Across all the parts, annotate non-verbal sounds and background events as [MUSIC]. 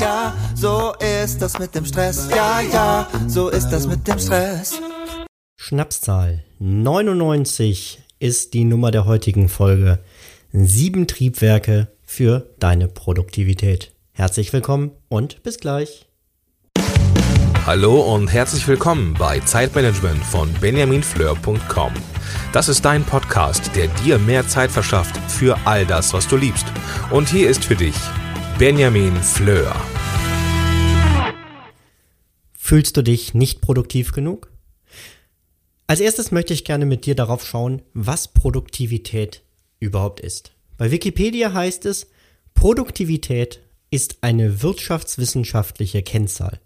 ja, so ist das mit dem Stress. Ja, ja, so ist das mit dem Stress. Schnapszahl 99 ist die Nummer der heutigen Folge. Sieben Triebwerke für deine Produktivität. Herzlich willkommen und bis gleich. Hallo und herzlich willkommen bei Zeitmanagement von benjaminfleur.com. Das ist dein Podcast, der dir mehr Zeit verschafft für all das, was du liebst. Und hier ist für dich Benjamin Fleur. Fühlst du dich nicht produktiv genug? Als erstes möchte ich gerne mit dir darauf schauen, was Produktivität überhaupt ist. Bei Wikipedia heißt es, Produktivität ist eine wirtschaftswissenschaftliche Kennzahl.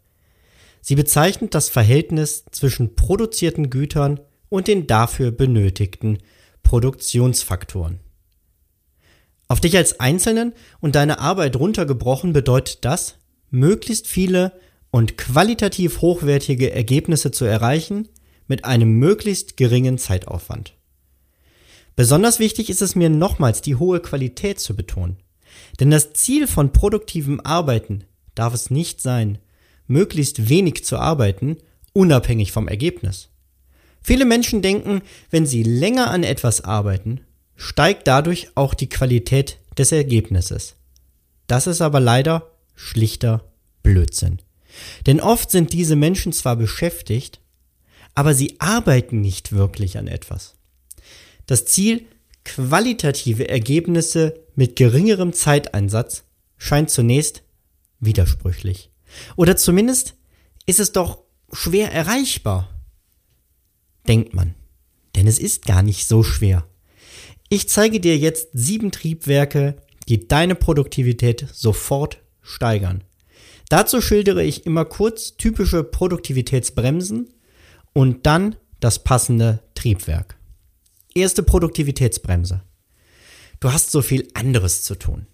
Sie bezeichnet das Verhältnis zwischen produzierten Gütern und den dafür benötigten Produktionsfaktoren. Auf dich als Einzelnen und deine Arbeit runtergebrochen bedeutet das, möglichst viele und qualitativ hochwertige Ergebnisse zu erreichen mit einem möglichst geringen Zeitaufwand. Besonders wichtig ist es mir nochmals die hohe Qualität zu betonen. Denn das Ziel von produktivem Arbeiten darf es nicht sein, möglichst wenig zu arbeiten, unabhängig vom Ergebnis. Viele Menschen denken, wenn sie länger an etwas arbeiten, steigt dadurch auch die Qualität des Ergebnisses. Das ist aber leider schlichter Blödsinn. Denn oft sind diese Menschen zwar beschäftigt, aber sie arbeiten nicht wirklich an etwas. Das Ziel, qualitative Ergebnisse mit geringerem Zeiteinsatz, scheint zunächst widersprüchlich. Oder zumindest ist es doch schwer erreichbar. Denkt man. Denn es ist gar nicht so schwer. Ich zeige dir jetzt sieben Triebwerke, die deine Produktivität sofort steigern. Dazu schildere ich immer kurz typische Produktivitätsbremsen und dann das passende Triebwerk. Erste Produktivitätsbremse. Du hast so viel anderes zu tun.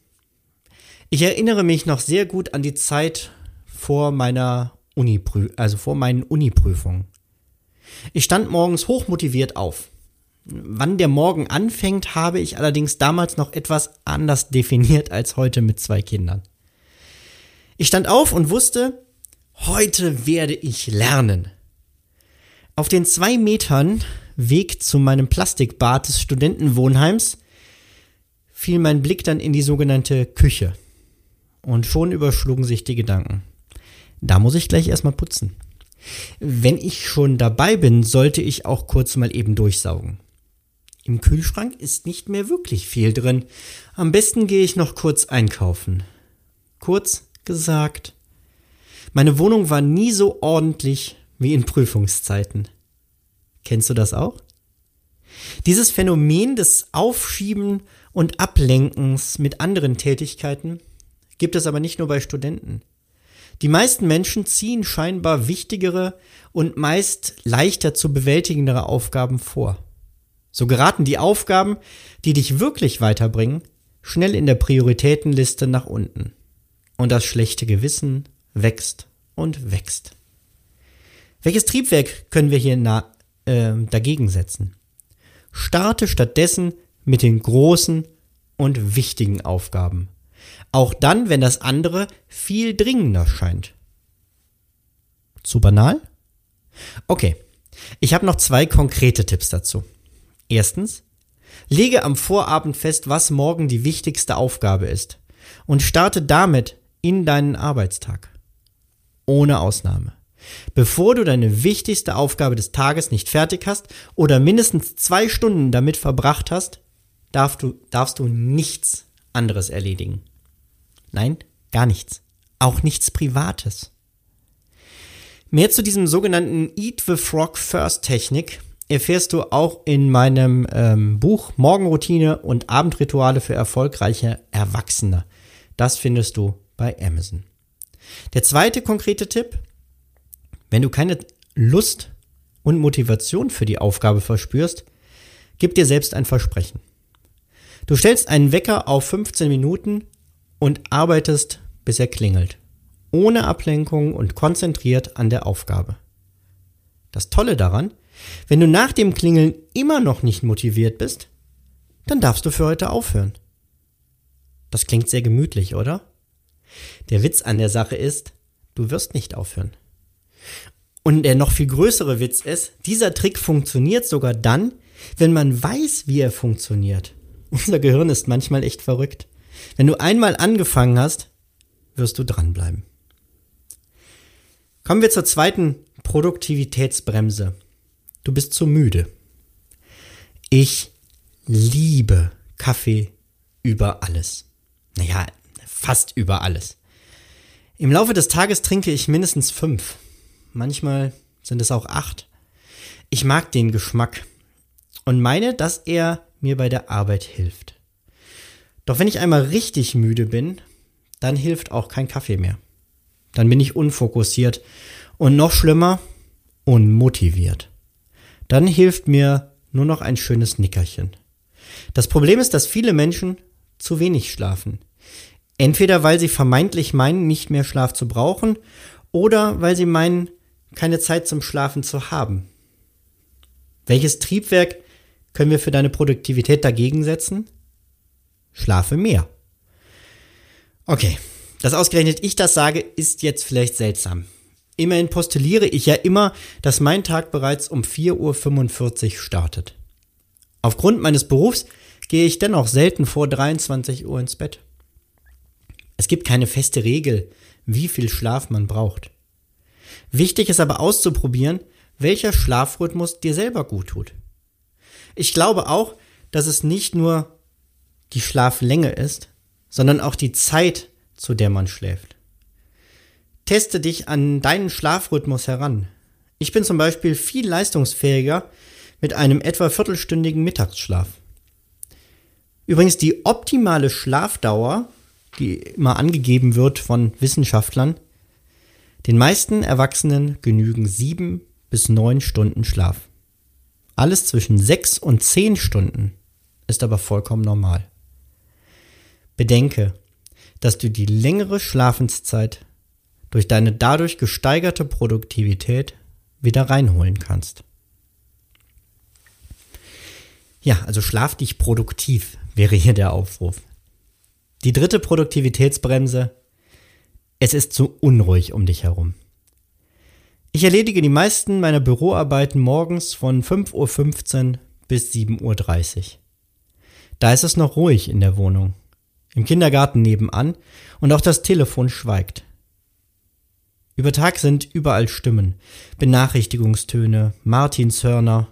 Ich erinnere mich noch sehr gut an die Zeit vor meiner Uni, also vor meinen Uni-Prüfungen. Ich stand morgens hochmotiviert auf. Wann der Morgen anfängt, habe ich allerdings damals noch etwas anders definiert als heute mit zwei Kindern. Ich stand auf und wusste, heute werde ich lernen. Auf den zwei Metern Weg zu meinem Plastikbad des Studentenwohnheims fiel mein Blick dann in die sogenannte Küche. Und schon überschlugen sich die Gedanken. Da muss ich gleich erstmal putzen. Wenn ich schon dabei bin, sollte ich auch kurz mal eben durchsaugen. Im Kühlschrank ist nicht mehr wirklich viel drin. Am besten gehe ich noch kurz einkaufen. Kurz gesagt, meine Wohnung war nie so ordentlich wie in Prüfungszeiten. Kennst du das auch? Dieses Phänomen des Aufschieben und Ablenkens mit anderen Tätigkeiten gibt es aber nicht nur bei Studenten. Die meisten Menschen ziehen scheinbar wichtigere und meist leichter zu bewältigendere Aufgaben vor. So geraten die Aufgaben, die dich wirklich weiterbringen, schnell in der Prioritätenliste nach unten. Und das schlechte Gewissen wächst und wächst. Welches Triebwerk können wir hier na, äh, dagegen setzen? Starte stattdessen mit den großen und wichtigen Aufgaben. Auch dann, wenn das andere viel dringender scheint. Zu banal? Okay, ich habe noch zwei konkrete Tipps dazu. Erstens, lege am Vorabend fest, was morgen die wichtigste Aufgabe ist und starte damit in deinen Arbeitstag. Ohne Ausnahme. Bevor du deine wichtigste Aufgabe des Tages nicht fertig hast oder mindestens zwei Stunden damit verbracht hast, darfst du, darfst du nichts anderes erledigen. Nein, gar nichts. Auch nichts Privates. Mehr zu diesem sogenannten Eat the Frog First Technik erfährst du auch in meinem ähm, Buch Morgenroutine und Abendrituale für erfolgreiche Erwachsene. Das findest du bei Amazon. Der zweite konkrete Tipp, wenn du keine Lust und Motivation für die Aufgabe verspürst, gib dir selbst ein Versprechen. Du stellst einen Wecker auf 15 Minuten und arbeitest, bis er klingelt. Ohne Ablenkung und konzentriert an der Aufgabe. Das Tolle daran, wenn du nach dem Klingeln immer noch nicht motiviert bist, dann darfst du für heute aufhören. Das klingt sehr gemütlich, oder? Der Witz an der Sache ist, du wirst nicht aufhören. Und der noch viel größere Witz ist, dieser Trick funktioniert sogar dann, wenn man weiß, wie er funktioniert. [LAUGHS] Unser Gehirn ist manchmal echt verrückt. Wenn du einmal angefangen hast, wirst du dranbleiben. Kommen wir zur zweiten Produktivitätsbremse. Du bist zu müde. Ich liebe Kaffee über alles. Naja, fast über alles. Im Laufe des Tages trinke ich mindestens fünf. Manchmal sind es auch acht. Ich mag den Geschmack und meine, dass er mir bei der Arbeit hilft. Doch wenn ich einmal richtig müde bin, dann hilft auch kein Kaffee mehr. Dann bin ich unfokussiert und noch schlimmer, unmotiviert. Dann hilft mir nur noch ein schönes Nickerchen. Das Problem ist, dass viele Menschen zu wenig schlafen. Entweder weil sie vermeintlich meinen, nicht mehr Schlaf zu brauchen, oder weil sie meinen, keine Zeit zum Schlafen zu haben. Welches Triebwerk können wir für deine Produktivität dagegen setzen? Schlafe mehr. Okay, dass ausgerechnet ich das sage, ist jetzt vielleicht seltsam. Immerhin postuliere ich ja immer, dass mein Tag bereits um 4.45 Uhr startet. Aufgrund meines Berufs gehe ich dennoch selten vor 23 Uhr ins Bett. Es gibt keine feste Regel, wie viel Schlaf man braucht. Wichtig ist aber auszuprobieren, welcher Schlafrhythmus dir selber gut tut. Ich glaube auch, dass es nicht nur die Schlaflänge ist, sondern auch die Zeit, zu der man schläft. Teste dich an deinen Schlafrhythmus heran. Ich bin zum Beispiel viel leistungsfähiger mit einem etwa viertelstündigen Mittagsschlaf. Übrigens die optimale Schlafdauer, die immer angegeben wird von Wissenschaftlern, den meisten Erwachsenen genügen sieben bis neun Stunden Schlaf. Alles zwischen sechs und zehn Stunden ist aber vollkommen normal. Bedenke, dass du die längere Schlafenszeit durch deine dadurch gesteigerte Produktivität wieder reinholen kannst. Ja, also schlaf dich produktiv wäre hier der Aufruf. Die dritte Produktivitätsbremse. Es ist zu unruhig um dich herum. Ich erledige die meisten meiner Büroarbeiten morgens von 5.15 Uhr bis 7.30 Uhr. Da ist es noch ruhig in der Wohnung, im Kindergarten nebenan und auch das Telefon schweigt. Über Tag sind überall Stimmen, Benachrichtigungstöne, Martinshörner.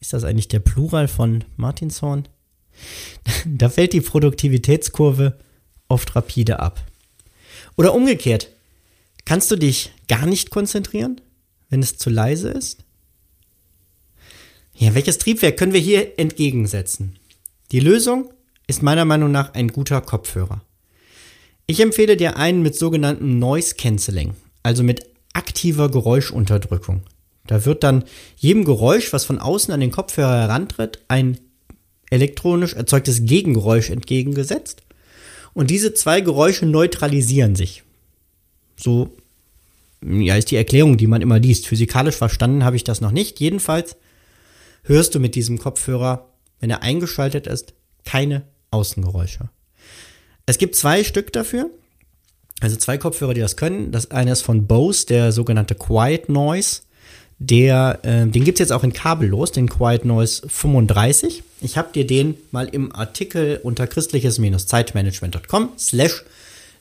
Ist das eigentlich der Plural von Martinshorn? [LAUGHS] Da fällt die Produktivitätskurve oft rapide ab. Oder umgekehrt, kannst du dich gar nicht konzentrieren, wenn es zu leise ist? Ja, welches Triebwerk können wir hier entgegensetzen? Die Lösung ist meiner Meinung nach ein guter Kopfhörer. Ich empfehle dir einen mit sogenanntem Noise Cancelling also mit aktiver Geräuschunterdrückung. Da wird dann jedem Geräusch, was von außen an den Kopfhörer herantritt, ein elektronisch erzeugtes Gegengeräusch entgegengesetzt. Und diese zwei Geräusche neutralisieren sich. So ja, ist die Erklärung, die man immer liest. Physikalisch verstanden habe ich das noch nicht. Jedenfalls hörst du mit diesem Kopfhörer, wenn er eingeschaltet ist, keine Außengeräusche. Es gibt zwei Stück dafür. Also zwei Kopfhörer, die das können. Das eine ist von Bose, der sogenannte Quiet Noise. Der, äh, den gibt's jetzt auch in kabellos, den Quiet Noise 35. Ich habe dir den mal im Artikel unter christliches-zeitmanagement.com slash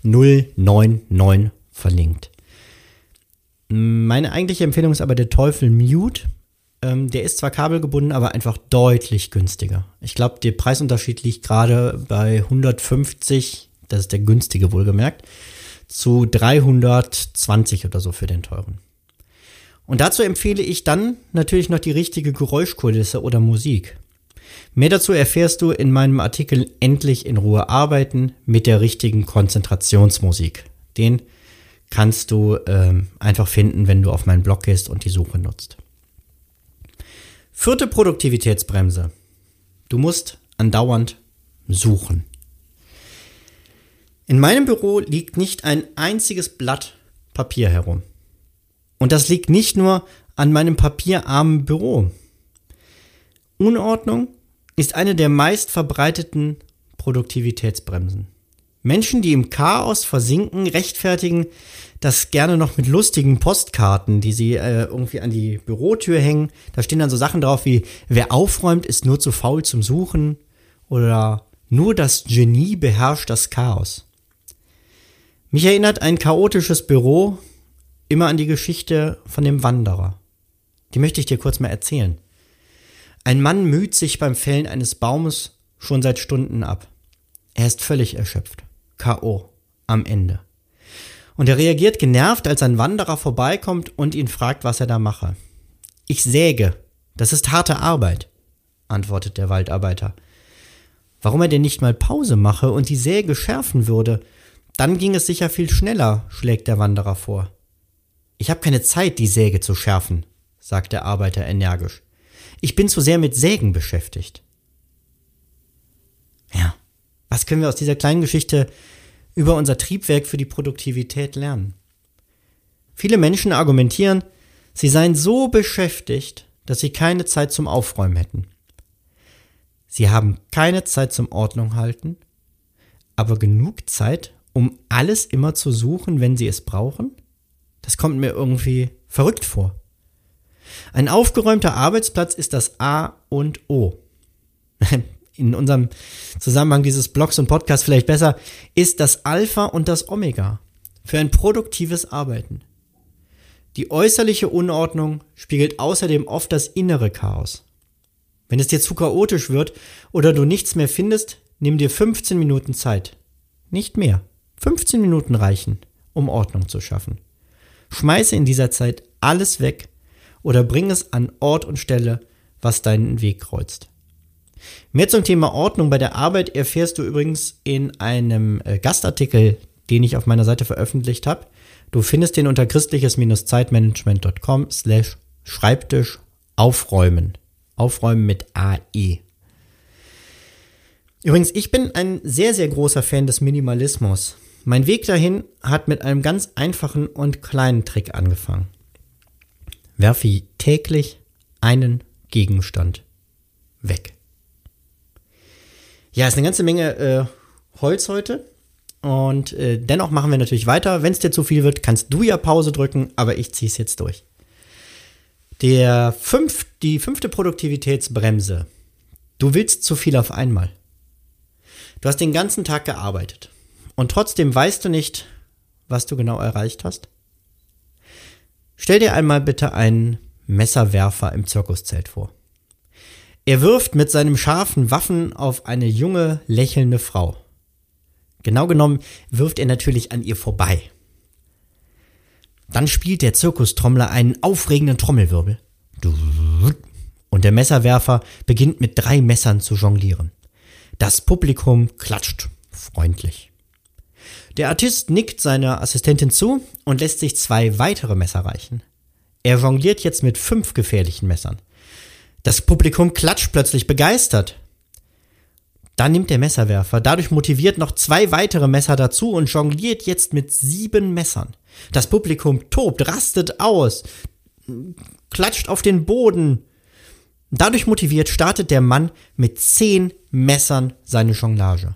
099 verlinkt. Meine eigentliche Empfehlung ist aber der Teufel Mute. Ähm, der ist zwar kabelgebunden, aber einfach deutlich günstiger. Ich glaube, der Preisunterschied liegt gerade bei 150, das ist der günstige wohlgemerkt, zu 320 oder so für den teuren. Und dazu empfehle ich dann natürlich noch die richtige Geräuschkulisse oder Musik. Mehr dazu erfährst du in meinem Artikel Endlich in Ruhe arbeiten mit der richtigen Konzentrationsmusik. Den kannst du ähm, einfach finden, wenn du auf meinen Blog gehst und die Suche nutzt. Vierte Produktivitätsbremse. Du musst andauernd suchen. In meinem Büro liegt nicht ein einziges Blatt Papier herum. Und das liegt nicht nur an meinem papierarmen Büro. Unordnung ist eine der meist verbreiteten Produktivitätsbremsen. Menschen, die im Chaos versinken, rechtfertigen das gerne noch mit lustigen Postkarten, die sie äh, irgendwie an die Bürotür hängen. Da stehen dann so Sachen drauf wie, wer aufräumt, ist nur zu faul zum Suchen oder nur das Genie beherrscht das Chaos. Mich erinnert ein chaotisches Büro immer an die Geschichte von dem Wanderer. Die möchte ich dir kurz mal erzählen. Ein Mann müht sich beim Fällen eines Baumes schon seit Stunden ab. Er ist völlig erschöpft. K.O. am Ende. Und er reagiert genervt, als ein Wanderer vorbeikommt und ihn fragt, was er da mache. Ich säge. Das ist harte Arbeit, antwortet der Waldarbeiter. Warum er denn nicht mal Pause mache und die Säge schärfen würde? Dann ging es sicher viel schneller, schlägt der Wanderer vor. Ich habe keine Zeit, die Säge zu schärfen, sagt der Arbeiter energisch. Ich bin zu sehr mit Sägen beschäftigt. Ja, was können wir aus dieser kleinen Geschichte über unser Triebwerk für die Produktivität lernen? Viele Menschen argumentieren, sie seien so beschäftigt, dass sie keine Zeit zum Aufräumen hätten. Sie haben keine Zeit zum Ordnung halten, aber genug Zeit, um alles immer zu suchen, wenn sie es brauchen? Das kommt mir irgendwie verrückt vor. Ein aufgeräumter Arbeitsplatz ist das A und O. [LAUGHS] In unserem Zusammenhang dieses Blogs und Podcasts vielleicht besser, ist das Alpha und das Omega für ein produktives Arbeiten. Die äußerliche Unordnung spiegelt außerdem oft das innere Chaos. Wenn es dir zu chaotisch wird oder du nichts mehr findest, nimm dir 15 Minuten Zeit. Nicht mehr. 15 Minuten reichen, um Ordnung zu schaffen. Schmeiße in dieser Zeit alles weg oder bring es an Ort und Stelle, was deinen Weg kreuzt. Mehr zum Thema Ordnung bei der Arbeit erfährst du übrigens in einem äh, Gastartikel, den ich auf meiner Seite veröffentlicht habe. Du findest den unter christliches-zeitmanagement.com slash Schreibtisch aufräumen. Aufräumen mit AE. Übrigens, ich bin ein sehr, sehr großer Fan des Minimalismus. Mein Weg dahin hat mit einem ganz einfachen und kleinen Trick angefangen. Werfe täglich einen Gegenstand weg. Ja, ist eine ganze Menge äh, Holz heute. Und äh, dennoch machen wir natürlich weiter. Wenn es dir zu viel wird, kannst du ja Pause drücken, aber ich ziehe es jetzt durch. Der fünf, die fünfte Produktivitätsbremse. Du willst zu viel auf einmal. Du hast den ganzen Tag gearbeitet. Und trotzdem weißt du nicht, was du genau erreicht hast? Stell dir einmal bitte einen Messerwerfer im Zirkuszelt vor. Er wirft mit seinem scharfen Waffen auf eine junge, lächelnde Frau. Genau genommen wirft er natürlich an ihr vorbei. Dann spielt der Zirkustrommler einen aufregenden Trommelwirbel. Und der Messerwerfer beginnt mit drei Messern zu jonglieren. Das Publikum klatscht freundlich. Der Artist nickt seiner Assistentin zu und lässt sich zwei weitere Messer reichen. Er jongliert jetzt mit fünf gefährlichen Messern. Das Publikum klatscht plötzlich begeistert. Dann nimmt der Messerwerfer dadurch motiviert noch zwei weitere Messer dazu und jongliert jetzt mit sieben Messern. Das Publikum tobt, rastet aus, klatscht auf den Boden. Dadurch motiviert startet der Mann mit zehn Messern seine Jonglage.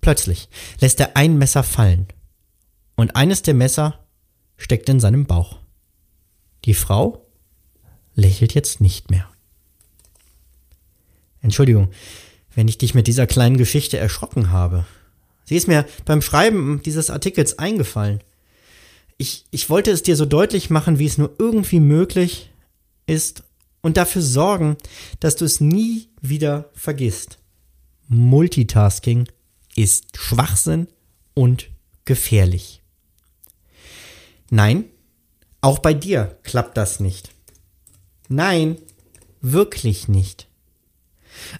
Plötzlich lässt er ein Messer fallen und eines der Messer steckt in seinem Bauch. Die Frau lächelt jetzt nicht mehr. Entschuldigung, wenn ich dich mit dieser kleinen Geschichte erschrocken habe. Sie ist mir beim Schreiben dieses Artikels eingefallen. Ich, ich wollte es dir so deutlich machen, wie es nur irgendwie möglich ist und dafür sorgen, dass du es nie wieder vergisst. Multitasking ist Schwachsinn und gefährlich. Nein, auch bei dir klappt das nicht. Nein, wirklich nicht.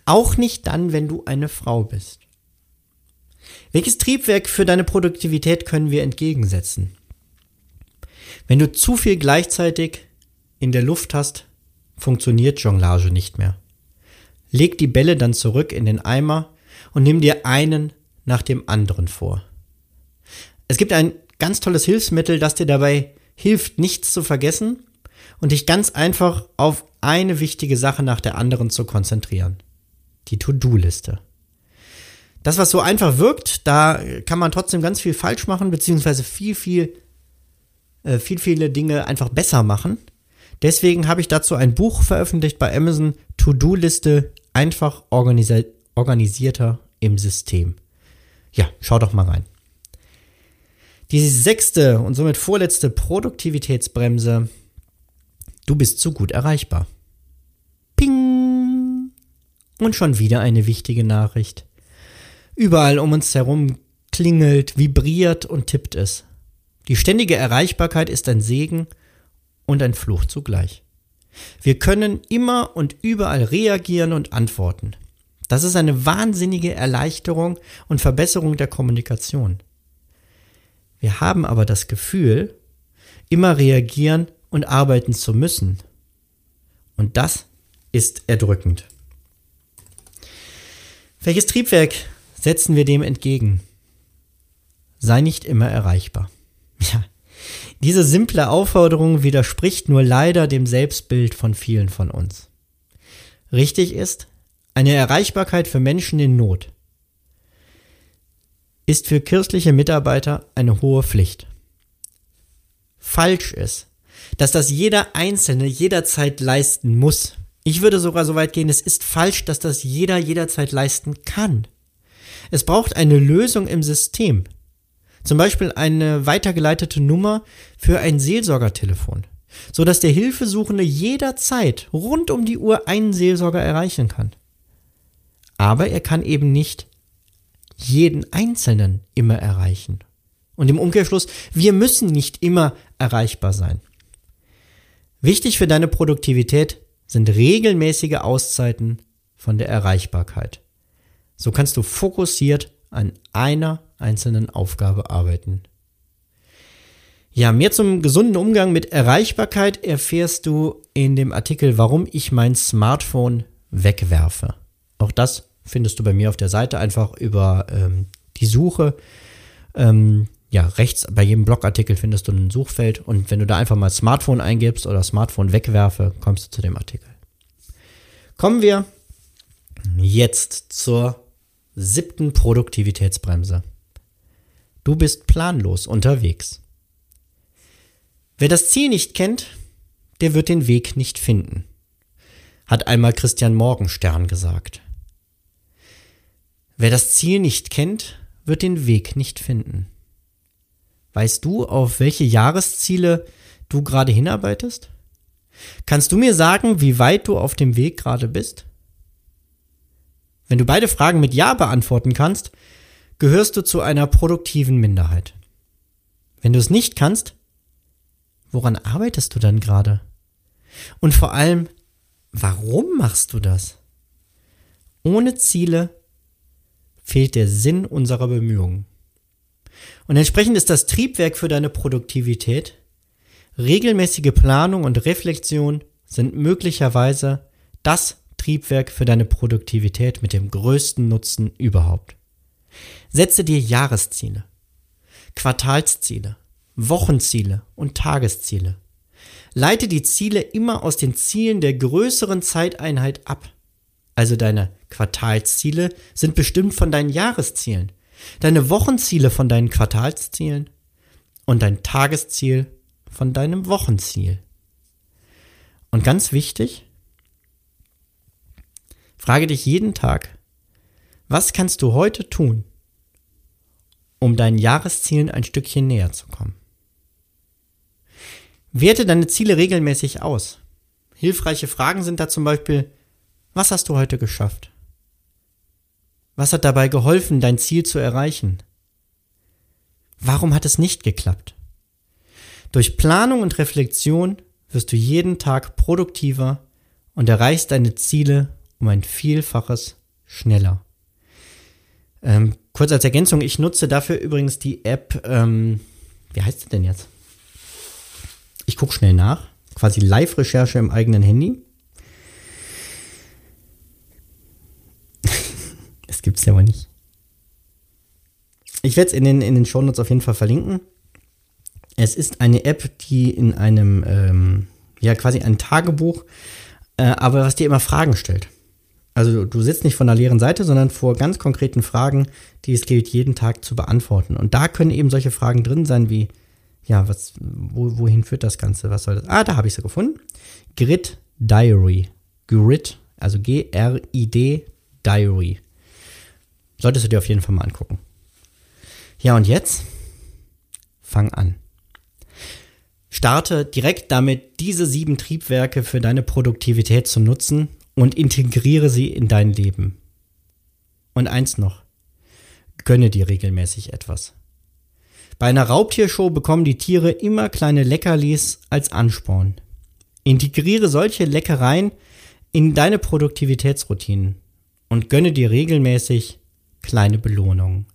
Auch nicht dann, wenn du eine Frau bist. Welches Triebwerk für deine Produktivität können wir entgegensetzen? Wenn du zu viel gleichzeitig in der Luft hast, funktioniert Jonglage nicht mehr. Leg die Bälle dann zurück in den Eimer und nimm dir einen nach dem anderen vor. Es gibt ein ganz tolles Hilfsmittel, das dir dabei hilft, nichts zu vergessen und dich ganz einfach auf eine wichtige Sache nach der anderen zu konzentrieren. Die To-Do-Liste. Das, was so einfach wirkt, da kann man trotzdem ganz viel falsch machen, beziehungsweise viel, viel, äh, viel, viele Dinge einfach besser machen. Deswegen habe ich dazu ein Buch veröffentlicht bei Amazon, To-Do-Liste, einfach organisi organisierter im System. Ja, schau doch mal rein. Die sechste und somit vorletzte Produktivitätsbremse. Du bist zu gut erreichbar. Ping! Und schon wieder eine wichtige Nachricht. Überall um uns herum klingelt, vibriert und tippt es. Die ständige Erreichbarkeit ist ein Segen und ein Fluch zugleich. Wir können immer und überall reagieren und antworten. Das ist eine wahnsinnige Erleichterung und Verbesserung der Kommunikation. Wir haben aber das Gefühl, immer reagieren und arbeiten zu müssen. Und das ist erdrückend. Welches Triebwerk setzen wir dem entgegen? Sei nicht immer erreichbar. [LAUGHS] Ja, diese simple Aufforderung widerspricht nur leider dem Selbstbild von vielen von uns. Richtig ist, eine Erreichbarkeit für Menschen in Not ist für kirchliche Mitarbeiter eine hohe Pflicht. Falsch ist, dass das jeder Einzelne jederzeit leisten muss. Ich würde sogar so weit gehen, es ist falsch, dass das jeder jederzeit leisten kann. Es braucht eine Lösung im System. Zum Beispiel eine weitergeleitete Nummer für ein Seelsorgertelefon, so dass der Hilfesuchende jederzeit rund um die Uhr einen Seelsorger erreichen kann. Aber er kann eben nicht jeden Einzelnen immer erreichen. Und im Umkehrschluss, wir müssen nicht immer erreichbar sein. Wichtig für deine Produktivität sind regelmäßige Auszeiten von der Erreichbarkeit. So kannst du fokussiert an einer einzelnen Aufgabe arbeiten. Ja, mehr zum gesunden Umgang mit Erreichbarkeit erfährst du in dem Artikel, warum ich mein Smartphone wegwerfe. Auch das findest du bei mir auf der Seite einfach über ähm, die Suche. Ähm, ja, rechts bei jedem Blogartikel findest du ein Suchfeld und wenn du da einfach mal Smartphone eingibst oder Smartphone wegwerfe, kommst du zu dem Artikel. Kommen wir jetzt zur siebten Produktivitätsbremse. Du bist planlos unterwegs. Wer das Ziel nicht kennt, der wird den Weg nicht finden, hat einmal Christian Morgenstern gesagt. Wer das Ziel nicht kennt, wird den Weg nicht finden. Weißt du, auf welche Jahresziele du gerade hinarbeitest? Kannst du mir sagen, wie weit du auf dem Weg gerade bist? Wenn du beide Fragen mit Ja beantworten kannst, gehörst du zu einer produktiven Minderheit. Wenn du es nicht kannst, woran arbeitest du dann gerade? Und vor allem, warum machst du das? Ohne Ziele fehlt der Sinn unserer Bemühungen. Und entsprechend ist das Triebwerk für deine Produktivität, regelmäßige Planung und Reflexion sind möglicherweise das Triebwerk für deine Produktivität mit dem größten Nutzen überhaupt. Setze dir Jahresziele, Quartalsziele, Wochenziele und Tagesziele. Leite die Ziele immer aus den Zielen der größeren Zeiteinheit ab. Also deine Quartalsziele sind bestimmt von deinen Jahreszielen, deine Wochenziele von deinen Quartalszielen und dein Tagesziel von deinem Wochenziel. Und ganz wichtig, Frage dich jeden Tag, was kannst du heute tun, um deinen Jahreszielen ein Stückchen näher zu kommen? Werte deine Ziele regelmäßig aus. Hilfreiche Fragen sind da zum Beispiel, was hast du heute geschafft? Was hat dabei geholfen, dein Ziel zu erreichen? Warum hat es nicht geklappt? Durch Planung und Reflexion wirst du jeden Tag produktiver und erreichst deine Ziele um ein Vielfaches schneller. Ähm, kurz als Ergänzung, ich nutze dafür übrigens die App, ähm, wie heißt sie denn jetzt? Ich gucke schnell nach, quasi Live-Recherche im eigenen Handy. Das gibt's ja aber nicht. Ich werde es in den, in den Shownotes auf jeden Fall verlinken. Es ist eine App, die in einem, ähm, ja, quasi ein Tagebuch, äh, aber was dir immer Fragen stellt. Also du sitzt nicht von der leeren Seite, sondern vor ganz konkreten Fragen, die es gilt, jeden Tag zu beantworten. Und da können eben solche Fragen drin sein wie, ja, was, wo, wohin führt das Ganze? Was soll das? Ah, da habe ich sie gefunden. Grid Diary. Grid, also G-R-I-D Diary. Solltest du dir auf jeden Fall mal angucken. Ja, und jetzt fang an. Starte direkt damit, diese sieben Triebwerke für deine Produktivität zu nutzen und integriere sie in dein Leben. Und eins noch, gönne dir regelmäßig etwas. Bei einer Raubtiershow bekommen die Tiere immer kleine Leckerlis als Ansporn. Integriere solche Leckereien in deine Produktivitätsroutinen und gönne dir regelmäßig kleine Belohnungen.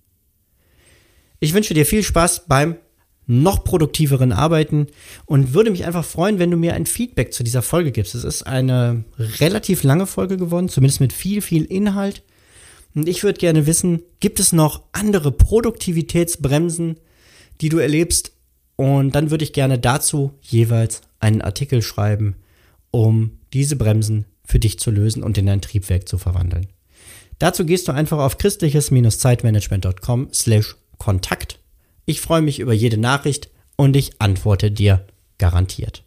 Ich wünsche dir viel Spaß beim noch produktiveren Arbeiten und würde mich einfach freuen, wenn du mir ein Feedback zu dieser Folge gibst. Es ist eine relativ lange Folge geworden, zumindest mit viel, viel Inhalt. Und ich würde gerne wissen, gibt es noch andere Produktivitätsbremsen, die du erlebst? Und dann würde ich gerne dazu jeweils einen Artikel schreiben, um diese Bremsen für dich zu lösen und in dein Triebwerk zu verwandeln. Dazu gehst du einfach auf christliches-zeitmanagement.com slash Kontakt ich freue mich über jede Nachricht und ich antworte dir garantiert.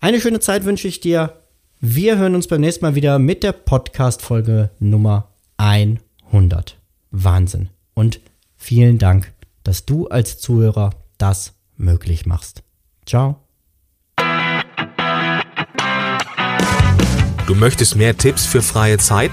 Eine schöne Zeit wünsche ich dir. Wir hören uns beim nächsten Mal wieder mit der Podcast-Folge Nummer 100. Wahnsinn. Und vielen Dank, dass du als Zuhörer das möglich machst. Ciao. Du möchtest mehr Tipps für freie Zeit?